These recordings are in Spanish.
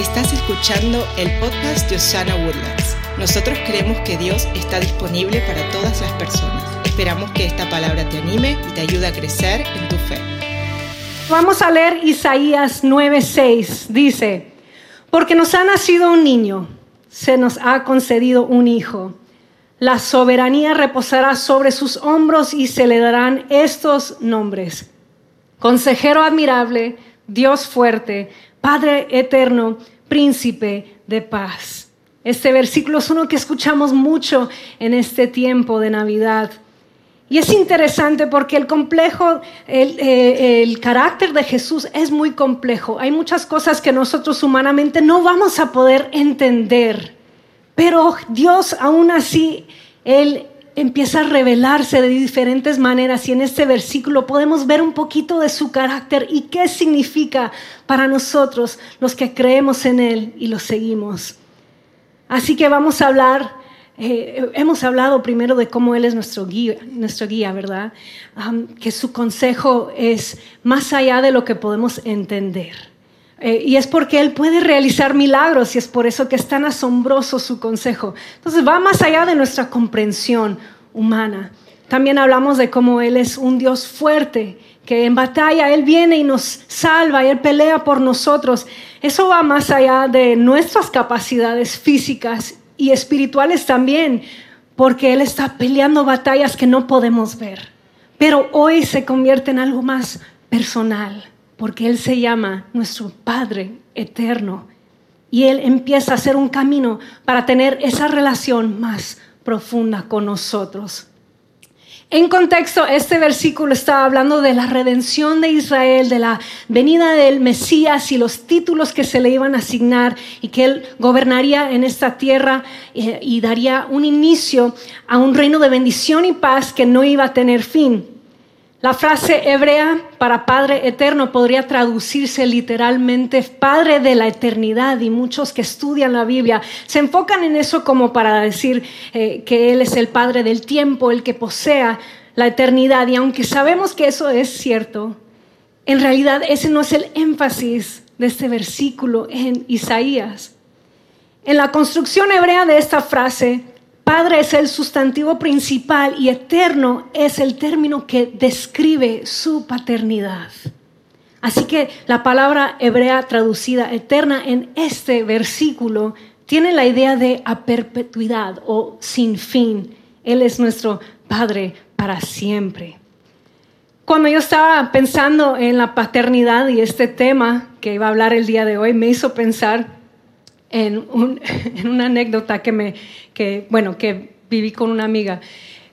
Estás escuchando el podcast de Osana Woodlands. Nosotros creemos que Dios está disponible para todas las personas. Esperamos que esta palabra te anime y te ayude a crecer en tu fe. Vamos a leer Isaías 9:6. Dice, porque nos ha nacido un niño, se nos ha concedido un hijo. La soberanía reposará sobre sus hombros y se le darán estos nombres. Consejero admirable, Dios fuerte, Padre eterno, príncipe de paz. Este versículo es uno que escuchamos mucho en este tiempo de Navidad. Y es interesante porque el complejo, el, eh, el, carácter de Jesús es muy complejo. Hay muchas cosas que nosotros humanamente no vamos a poder entender. Pero Dios aún así, Él empieza a revelarse de diferentes maneras y en este versículo podemos ver un poquito de su carácter y qué significa para nosotros los que creemos en Él y lo seguimos. Así que vamos a hablar, eh, hemos hablado primero de cómo Él es nuestro guía, nuestro guía ¿verdad? que su consejo es más allá de lo que podemos entender. Eh, y es porque Él puede realizar milagros y es por eso que es tan asombroso su consejo. Entonces va más allá de nuestra comprensión humana. También hablamos de cómo Él es un Dios fuerte, que en batalla Él viene y nos salva y Él pelea por nosotros. Eso va más allá de nuestras capacidades físicas y espirituales también, porque Él está peleando batallas que no podemos ver. Pero hoy se convierte en algo más personal porque Él se llama nuestro Padre eterno. Y Él empieza a hacer un camino para tener esa relación más profunda con nosotros. En contexto, este versículo está hablando de la redención de Israel, de la venida del Mesías y los títulos que se le iban a asignar y que él gobernaría en esta tierra eh, y daría un inicio a un reino de bendición y paz que no iba a tener fin. La frase hebrea para Padre eterno podría traducirse literalmente Padre de la eternidad y muchos que estudian la Biblia se enfocan en eso como para decir eh, que Él es el Padre del tiempo, el que posea la eternidad. Y aunque sabemos que eso es cierto, en realidad ese no es el énfasis de este versículo en Isaías. En la construcción hebrea de esta frase, Padre es el sustantivo principal y eterno es el término que describe su paternidad. Así que la palabra hebrea traducida eterna en este versículo tiene la idea de a perpetuidad o sin fin. Él es nuestro Padre para siempre. Cuando yo estaba pensando en la paternidad y este tema que iba a hablar el día de hoy, me hizo pensar en, una anécdota que, me, que, bueno, que viví con una amiga.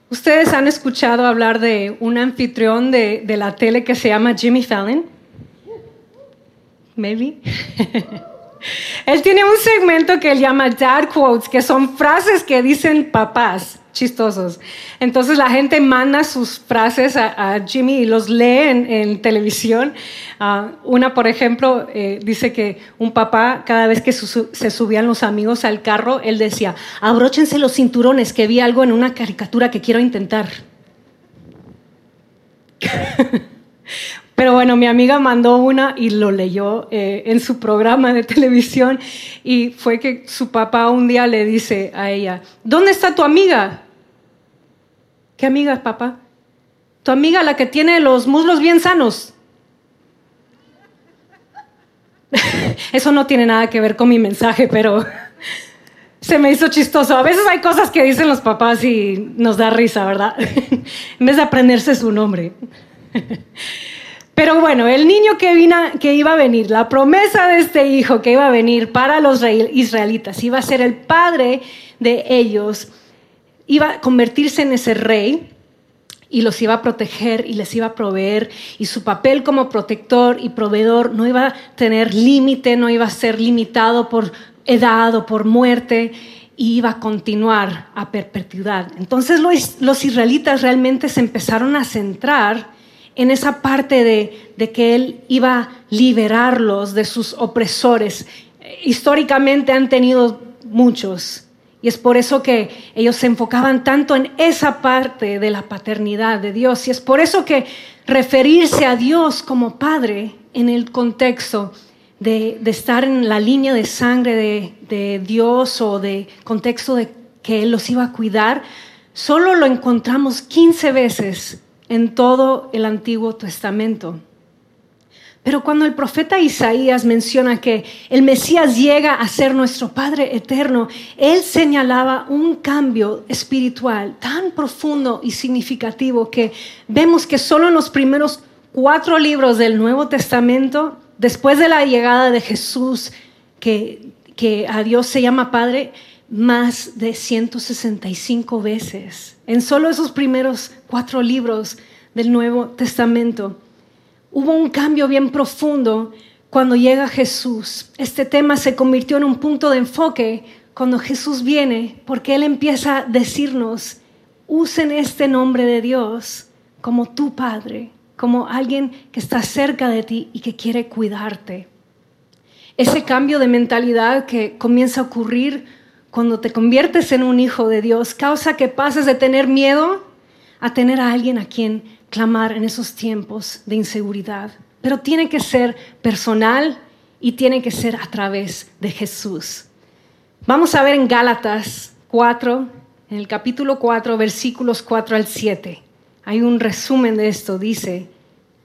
¿Ustedes han escuchado hablar de un anfitrión de, de la tele que se llama Jimmy Fallon? Maybe. él tiene un segmento que él llama Dad Quotes, que son frases que dicen papás chistosos. Entonces la gente manda sus frases a, Jimmy y los lee en, televisión. Ah, una, por ejemplo, eh, dice que un papá, cada vez que se subían los amigos al carro, él decía, abróchense los cinturones, que vi algo en una caricatura que quiero intentar. Pero bueno, mi amiga mandó una y lo leyó eh, en su programa de televisión y fue que su papá un día le dice a ella, ¿dónde está tu amiga? ¿Qué amiga papá? Tu amiga la que tiene los muslos bien sanos. Eso no tiene nada que ver con mi mensaje, pero se me hizo chistoso. A veces hay cosas que dicen los papás y nos da risa, ¿verdad? en vez de aprenderse su nombre. Pero bueno, el niño que, iba a venir, la promesa de este hijo que iba a venir para los israelitas, iba a ser el padre de ellos iba a convertirse en ese rey y los iba a proteger y les iba a proveer y su papel como protector y proveedor no iba a tener límite, no iba a ser limitado por edad o por muerte y iba a continuar a perpetuidad. Entonces los israelitas realmente se empezaron a centrar en esa parte de, que él iba a liberarlos de sus opresores. Históricamente han tenido muchos, y es por eso que ellos se enfocaban tanto en esa parte de la paternidad de Dios. Y es por eso que referirse a Dios como Padre en el contexto de, estar en la línea de sangre de, de Dios o de contexto de que Él los iba a cuidar, solo lo encontramos 15 veces en todo el Antiguo Testamento. Pero cuando el profeta Isaías menciona que el Mesías llega a ser nuestro Padre eterno, él señalaba un cambio espiritual tan profundo y significativo que vemos que solo en los primeros cuatro libros del Nuevo Testamento, después de la llegada de Jesús, que, que a Dios se llama Padre, más de 165 veces. En solo esos primeros cuatro libros del Nuevo Testamento hubo un cambio bien profundo cuando llega Jesús. Este tema se convirtió en un punto de enfoque cuando Jesús viene, porque Él empieza a decirnos, usen este nombre de Dios como tu Padre, como alguien que está cerca de ti y que quiere cuidarte. Ese cambio de mentalidad que comienza a ocurrir cuando te conviertes en un hijo de Dios causa que pases de tener miedo a tener a alguien a quien clamar en esos tiempos de inseguridad, pero tiene que ser personal y tiene que ser a través de Jesús. Vamos a ver en Gálatas 4, en el capítulo 4, versículos 4 al 7. Hay un resumen de esto, dice,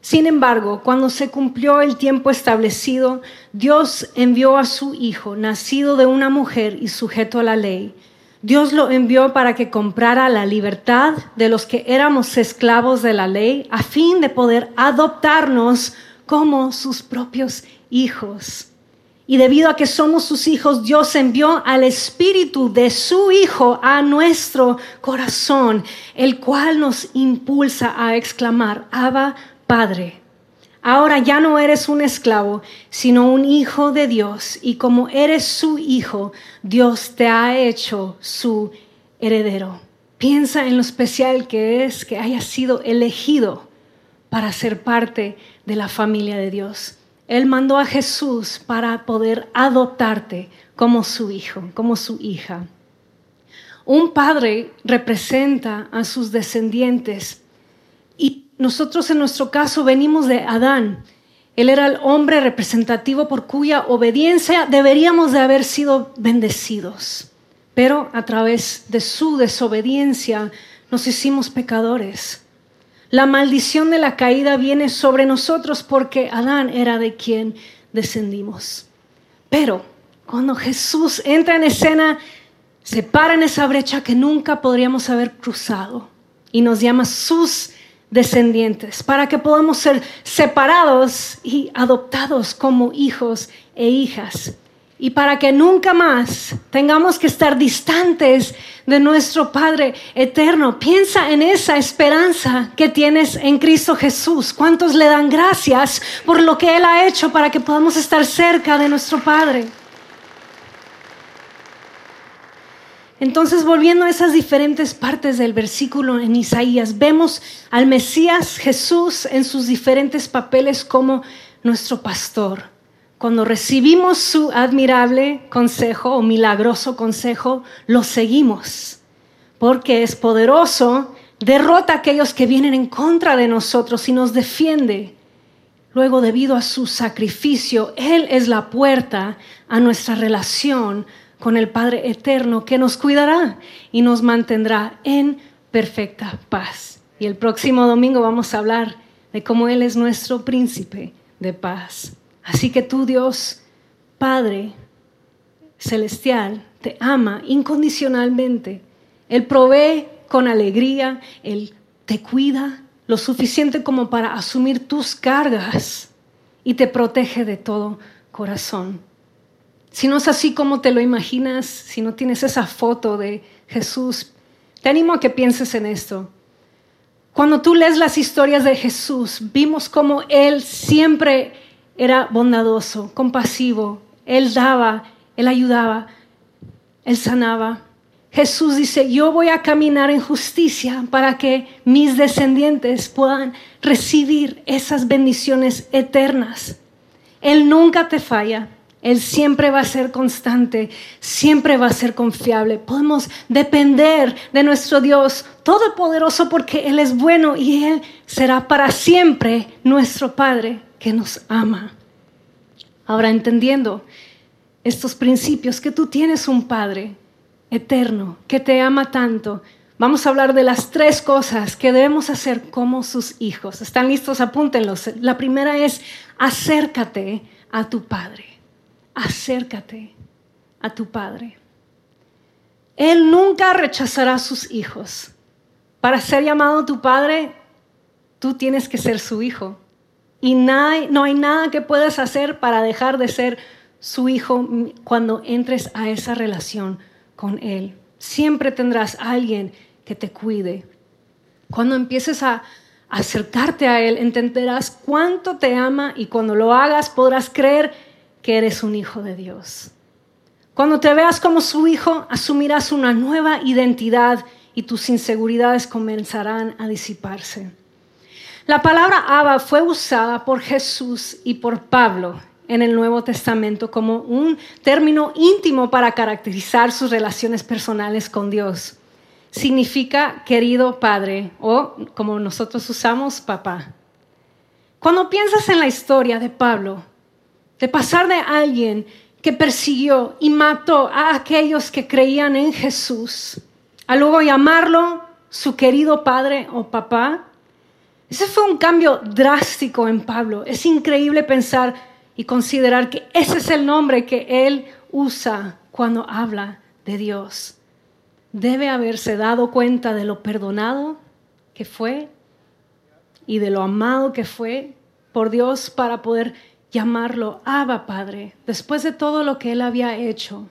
sin embargo, cuando se cumplió el tiempo establecido, Dios envió a su Hijo, nacido de una mujer y sujeto a la ley Dios lo envió para que comprara la libertad de los que éramos esclavos de la ley a fin de poder adoptarnos como sus propios hijos. Y debido a que somos sus hijos, Dios envió al Espíritu de su Hijo a nuestro corazón, el cual nos impulsa a exclamar, Abba, Padre. Ahora ya no eres un esclavo, sino un hijo de Dios. Y como eres su hijo, Dios te ha hecho su heredero. Piensa en lo especial que es que hayas sido elegido para ser parte de la familia de Dios. Él mandó a Jesús para poder adoptarte como su hijo, como su hija. Un padre representa a sus descendientes nosotros en nuestro caso venimos de Adán. Él era el hombre representativo por cuya obediencia deberíamos de haber sido bendecidos. Pero a través de su desobediencia nos hicimos pecadores. La maldición de la caída viene sobre nosotros porque Adán era de quien descendimos. Pero cuando Jesús entra en escena, se para en esa brecha que nunca podríamos haber cruzado y nos llama sus descendientes, para que podamos ser separados y adoptados como hijos e hijas. Y para que nunca más tengamos que estar distantes de nuestro Padre eterno. Piensa en esa esperanza que tienes en Cristo Jesús. ¿Cuántos le dan gracias por lo que Él ha hecho para que podamos estar cerca de nuestro Padre? Entonces, volviendo a esas diferentes partes del versículo en Isaías, vemos al Mesías Jesús en sus diferentes papeles como nuestro pastor. Cuando recibimos su admirable consejo o milagroso consejo, lo seguimos, porque es poderoso, derrota a aquellos que vienen en contra de nosotros y nos defiende. Luego, debido a su sacrificio, Él es la puerta a nuestra relación con el Padre Eterno que nos cuidará y nos mantendrá en perfecta paz. Y el próximo domingo vamos a hablar de cómo Él es nuestro príncipe de paz. Así que tú, Dios, Padre celestial, te ama incondicionalmente. Él provee con alegría, Él te cuida lo suficiente como para asumir tus cargas y te protege de todo corazón. Si no es así como te lo imaginas, si no tienes esa foto de Jesús, te animo a que pienses en esto. Cuando tú lees las historias de Jesús, vimos cómo Él siempre era bondadoso, compasivo. Él daba, Él ayudaba, Él sanaba. Jesús dice, yo voy a caminar en justicia para que mis descendientes puedan recibir esas bendiciones eternas. Él nunca te falla. Él siempre va a ser constante, siempre va a ser confiable. Podemos depender de nuestro Dios Todopoderoso porque Él es bueno y Él será para siempre nuestro Padre que nos ama. Ahora entendiendo estos principios, que tú tienes un Padre eterno que te ama tanto, vamos a hablar de las tres cosas que debemos hacer como sus hijos. ¿Están listos? Apúntenlos. La primera es acércate a tu Padre. Acércate a tu Padre. Él nunca rechazará a sus hijos. Para ser llamado tu Padre, tú tienes que ser su hijo. Y no hay nada que puedas hacer para dejar de ser su hijo cuando entres a esa relación con Él. Siempre tendrás a alguien que te cuide. Cuando empieces a acercarte a Él, entenderás cuánto te ama y cuando lo hagas podrás creer que eres un hijo de Dios. Cuando te veas como su hijo, asumirás una nueva identidad y tus inseguridades comenzarán a disiparse. La palabra Abba fue usada por Jesús y por Pablo en el Nuevo Testamento como un término íntimo para caracterizar sus relaciones personales con Dios. Significa querido padre o, como nosotros usamos, papá. Cuando piensas en la historia de Pablo, de pasar de alguien que persiguió y mató a aquellos que creían en Jesús, a luego llamarlo su querido padre o papá, ese fue un cambio drástico en Pablo. Es increíble pensar y considerar que ese es el nombre que él usa cuando habla de Dios. Debe haberse dado cuenta de lo perdonado que fue y de lo amado que fue por Dios para poder llamarlo Abba Padre. Después de todo lo que él había hecho,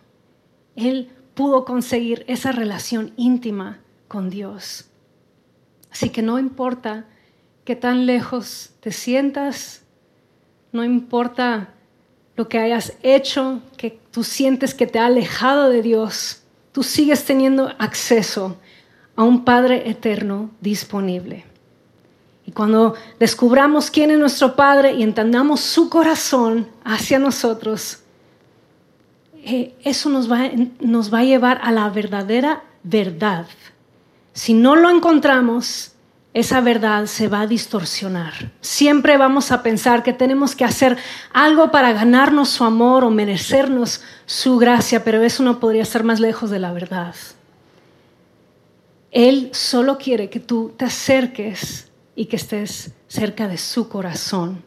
él pudo conseguir esa relación íntima con Dios. Así que no importa que tan lejos te sientas, no importa lo que hayas hecho, que tú sientes que te ha alejado de Dios, tú sigues teniendo acceso a un Padre eterno disponible. Cuando descubramos quién es nuestro Padre y entendamos su corazón hacia nosotros, eh, eso nos va, nos va a llevar a la verdadera verdad. Si no lo encontramos, esa verdad se va a distorsionar. Siempre vamos a pensar que tenemos que hacer algo para ganarnos su amor o merecernos su gracia, pero eso no podría estar más lejos de la verdad. Él solo quiere que tú te acerques y que estés cerca de su corazón.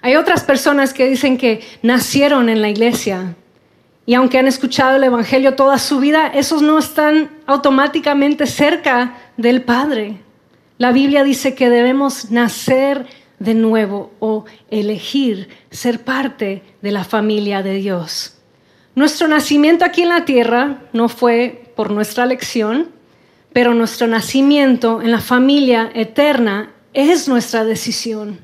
Hay otras personas que dicen que nacieron en la iglesia y aunque han escuchado el Evangelio toda su vida, esos no están automáticamente cerca del Padre. La Biblia dice que debemos nacer de nuevo o elegir ser parte de la familia de Dios. Nuestro nacimiento aquí en la tierra no fue por nuestra elección, pero nuestro nacimiento en la familia eterna es nuestra decisión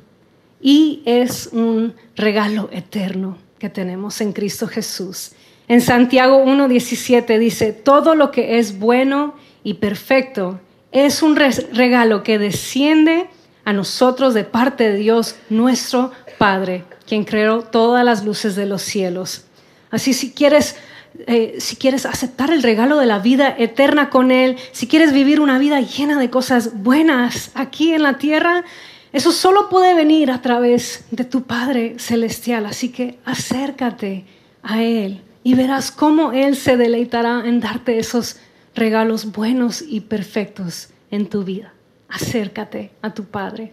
y es un regalo eterno que tenemos en Cristo Jesús. En Santiago 1.17 dice, todo lo que es bueno y perfecto es un regalo que desciende a nosotros de parte de Dios, nuestro Padre, quien creó todas las luces de los cielos. Así si quieres, eh, si quieres aceptar el regalo de la vida eterna con Él, si quieres vivir una vida llena de cosas buenas aquí en la tierra, eso solo puede venir a través de tu Padre Celestial. Así que acércate a Él y verás cómo Él se deleitará en darte esos regalos buenos y perfectos en tu vida. Acércate a tu Padre.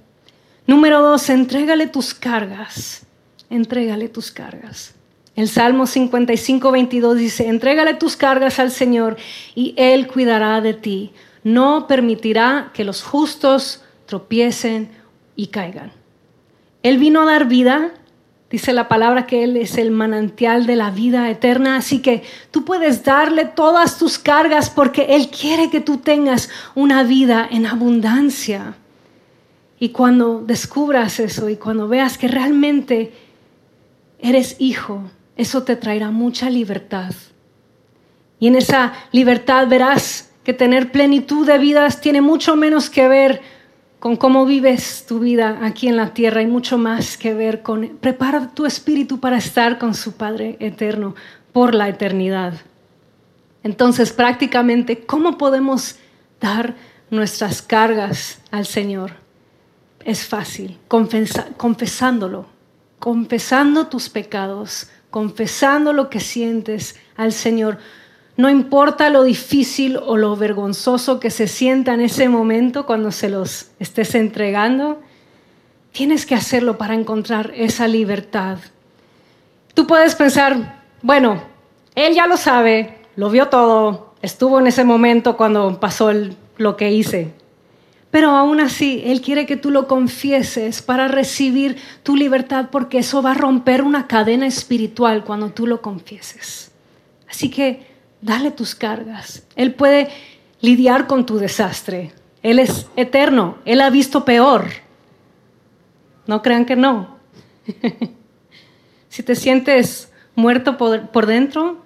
Número dos, entrégale tus cargas. Entrégale tus cargas. El Salmo 55, 22 dice, entrégale tus cargas al Señor y Él cuidará de ti. No permitirá que los justos tropiecen y caigan. Él vino a dar vida Dice la palabra que Él es el manantial de la vida eterna, así que tú puedes darle todas tus cargas porque Él quiere que tú tengas una vida en abundancia. Y cuando descubras eso y cuando veas que realmente eres hijo, eso te traerá mucha libertad. Y en esa libertad verás que tener plenitud de vidas tiene mucho menos que ver con cómo vives tu vida aquí en la tierra y mucho más que ver con prepara tu espíritu para estar con su Padre eterno por la eternidad. Entonces, prácticamente, ¿cómo podemos dar nuestras cargas al Señor? Es fácil, confesándolo confesando tus pecados, confesando lo que sientes al Señor. No importa lo difícil o lo vergonzoso que se sienta en ese momento cuando se los estés entregando, tienes que hacerlo para encontrar esa libertad. Tú puedes pensar, bueno, él ya lo sabe, lo vio todo, estuvo en ese momento cuando pasó lo que hice. Pero aún así, Él quiere que tú lo confieses para recibir tu libertad, porque eso va a romper una cadena espiritual cuando tú lo confieses. Así que dale tus cargas. Él puede lidiar con tu desastre. Él es eterno. Él ha visto peor. No crean que no. si te sientes muerto por, por dentro,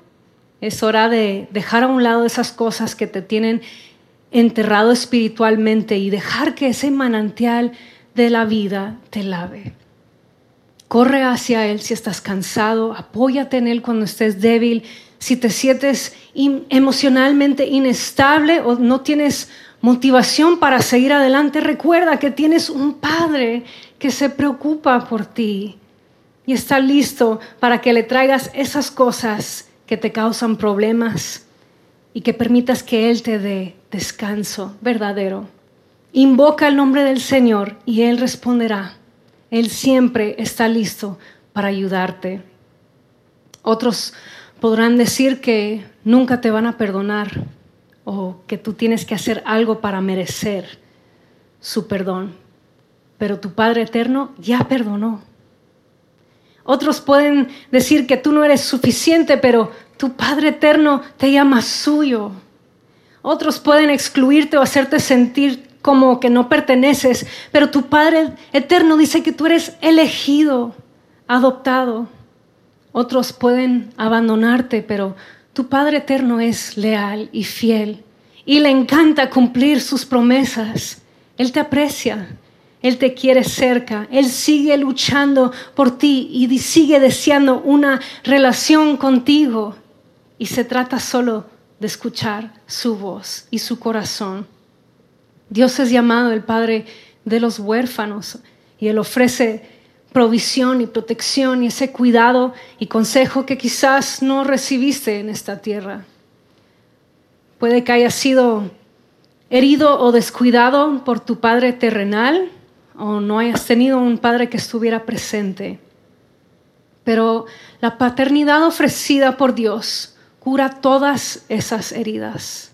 es hora de dejar a un lado esas cosas que te tienen enterrado espiritualmente y dejar que ese manantial de la vida te lave. Corre hacia Él si estás cansado, apóyate en Él cuando estés débil, si te sientes emocionalmente inestable o no tienes motivación para seguir adelante, recuerda que tienes un Padre que se preocupa por ti y está listo para que le traigas esas cosas que te causan problemas y que permitas que Él te dé descanso verdadero. Invoca el nombre del Señor y Él responderá. Él siempre está listo para ayudarte. Otros podrán decir que nunca te van a perdonar o que tú tienes que hacer algo para merecer su perdón. Pero tu Padre Eterno ya perdonó. Otros pueden decir que tú no eres suficiente, pero tu Padre Eterno te llama suyo. Otros pueden excluirte o hacerte sentir como que no perteneces, pero tu Padre Eterno dice que tú eres elegido, adoptado. Otros pueden abandonarte, pero tu Padre Eterno es leal y fiel y le encanta cumplir sus promesas. Él te aprecia. Él te quiere cerca, Él sigue luchando por ti y sigue deseando una relación contigo. Y se trata solo de escuchar su voz y su corazón. Dios es llamado el Padre de los huérfanos y Él ofrece provisión y protección y ese cuidado y consejo que quizás no recibiste en esta tierra. Puede que hayas sido herido o descuidado por tu Padre terrenal o no hayas tenido un padre que estuviera presente. Pero la paternidad ofrecida por Dios cura todas esas heridas.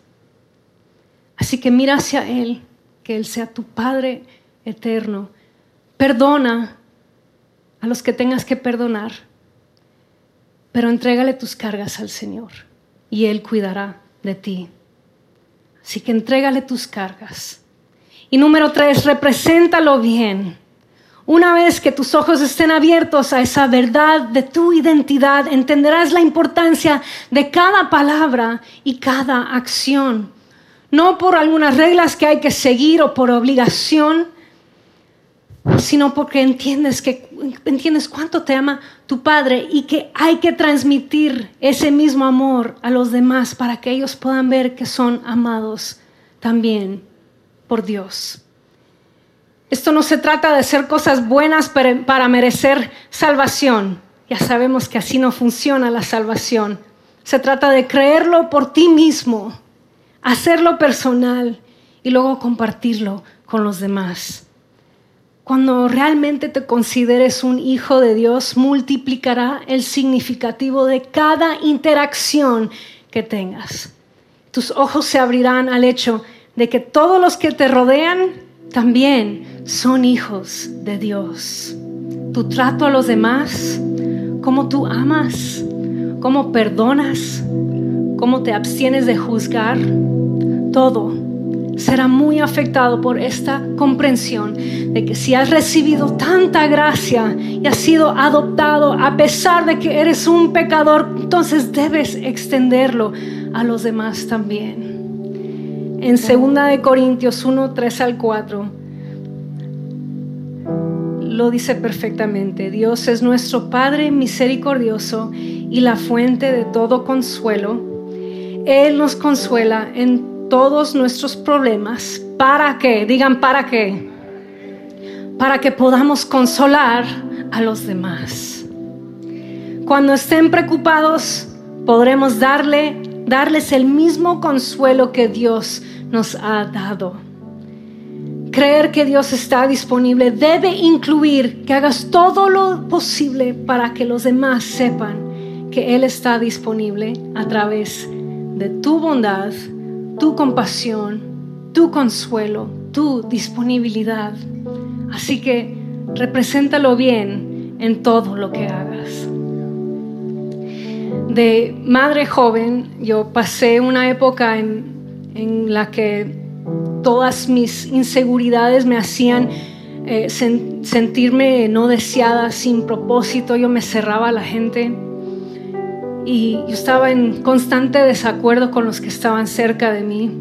Así que mira hacia Él, que Él sea tu Padre eterno. Perdona a los que tengas que perdonar, pero entrégale tus cargas al Señor y Él cuidará de ti. Así que entrégale tus cargas. Y número tres, represéntalo bien. Una vez que tus ojos estén abiertos a esa verdad de tu identidad, entenderás la importancia de cada palabra y cada acción. No por algunas reglas que hay que seguir o por obligación, sino porque entiendes que entiendes cuánto te ama tu padre y que hay que transmitir ese mismo amor a los demás para que ellos puedan ver que son amados también por Dios. Esto no se trata de hacer cosas buenas para merecer salvación. Ya sabemos que así no funciona la salvación. Se trata de creerlo por ti mismo, hacerlo personal y luego compartirlo con los demás. Cuando realmente te consideres un hijo de Dios, multiplicará el significativo de cada interacción que tengas. Tus ojos se abrirán al hecho de que todos los que te rodean también son hijos de Dios. Tu trato a los demás, cómo tú amas, cómo perdonas, cómo te abstienes de juzgar, todo será muy afectado por esta comprensión de que si has recibido tanta gracia y has sido adoptado a pesar de que eres un pecador, entonces debes extenderlo a los demás también en 2 de Corintios 1, 3 al 4, lo dice perfectamente. Dios es nuestro Padre misericordioso y la fuente de todo consuelo. Él nos consuela en todos nuestros problemas. ¿Para qué? Digan, ¿para qué? Para que podamos consolar a los demás. Cuando estén preocupados, podremos darle, darles el mismo consuelo que Dios nos ha dado. Creer que Dios está disponible debe incluir que hagas todo lo posible para que los demás sepan que Él está disponible a través de tu bondad, tu compasión, tu consuelo, tu disponibilidad. Así que represéntalo bien en todo lo que hagas. De madre joven, yo pasé una época en, en la que todas mis inseguridades me hacían eh, sentirme no deseada, sin propósito, yo me cerraba a la gente y yo estaba en constante desacuerdo con los que estaban cerca de mí.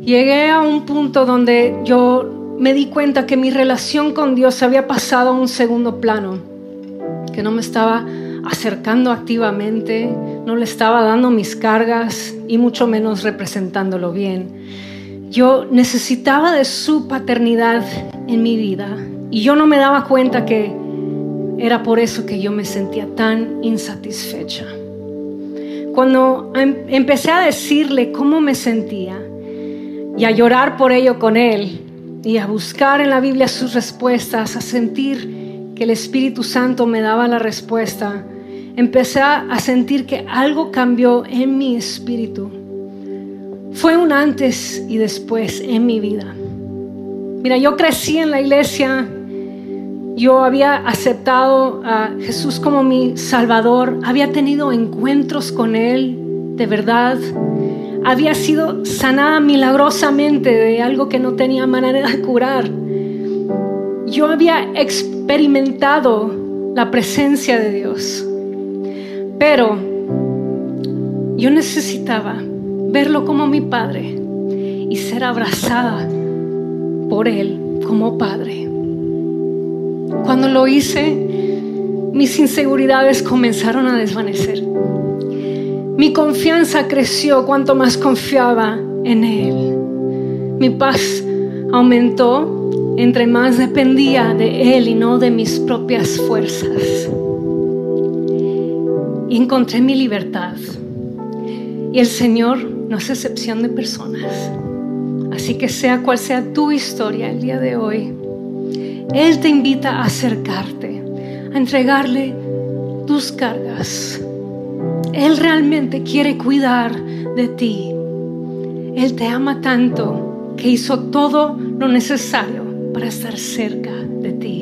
Llegué a un punto donde yo me di cuenta que mi relación con Dios había pasado a un segundo plano, que no me estaba acercando activamente, no le estaba dando mis cargas y mucho menos representándolo bien. Yo necesitaba de su paternidad en mi vida y yo no me daba cuenta que era por eso que yo me sentía tan insatisfecha. Cuando em, empecé a decirle cómo me sentía y a llorar por ello con él y a buscar en la Biblia sus respuestas, a sentir que el Espíritu Santo me daba la respuesta, empecé a sentir que algo cambió en mi espíritu. Fue un antes y después en mi vida. Mira, yo crecí en la iglesia, yo había aceptado a Jesús como mi Salvador, había tenido encuentros con Él de verdad, había sido sanada milagrosamente de algo que no tenía manera de curar. Yo había experimentado la presencia de Dios. Pero yo necesitaba verlo como mi padre y ser abrazada por él como padre. Cuando lo hice, mis inseguridades comenzaron a desvanecer. Mi confianza creció cuanto más confiaba en él. Mi paz aumentó entre más dependía de él y no de mis propias fuerzas y encontré mi libertad. Y el Señor no es excepción de personas. Así que sea cual sea tu historia el día de hoy, Él te invita a acercarte, a entregarle tus cargas. Él realmente quiere cuidar de ti. Él te ama tanto que hizo todo lo necesario para estar cerca de ti.